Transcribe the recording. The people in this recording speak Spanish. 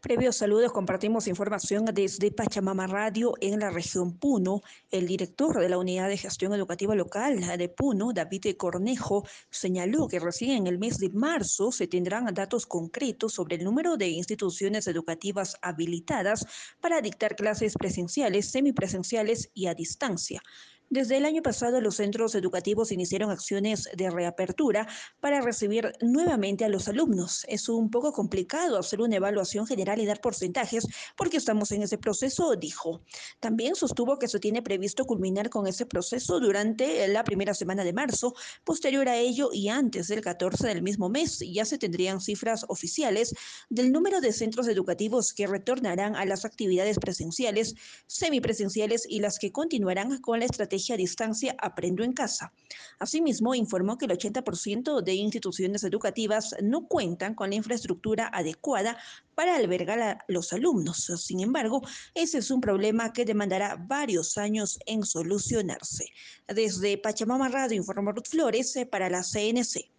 Previos saludos, compartimos información desde Pachamama Radio en la región Puno. El director de la Unidad de Gestión Educativa Local de Puno, David Cornejo, señaló que recién en el mes de marzo se tendrán datos concretos sobre el número de instituciones educativas habilitadas para dictar clases presenciales, semipresenciales y a distancia. Desde el año pasado, los centros educativos iniciaron acciones de reapertura para recibir nuevamente a los alumnos. Es un poco complicado hacer una evaluación general y dar porcentajes porque estamos en ese proceso, dijo. También sostuvo que se tiene previsto culminar con ese proceso durante la primera semana de marzo. Posterior a ello y antes del 14 del mismo mes, ya se tendrían cifras oficiales del número de centros educativos que retornarán a las actividades presenciales, semipresenciales y las que continuarán con la estrategia a distancia Aprendo en Casa. Asimismo, informó que el 80% de instituciones educativas no cuentan con la infraestructura adecuada para albergar a los alumnos. Sin embargo, ese es un problema que demandará varios años en solucionarse. Desde Pachamama Radio informó Ruth Flores para la CNC.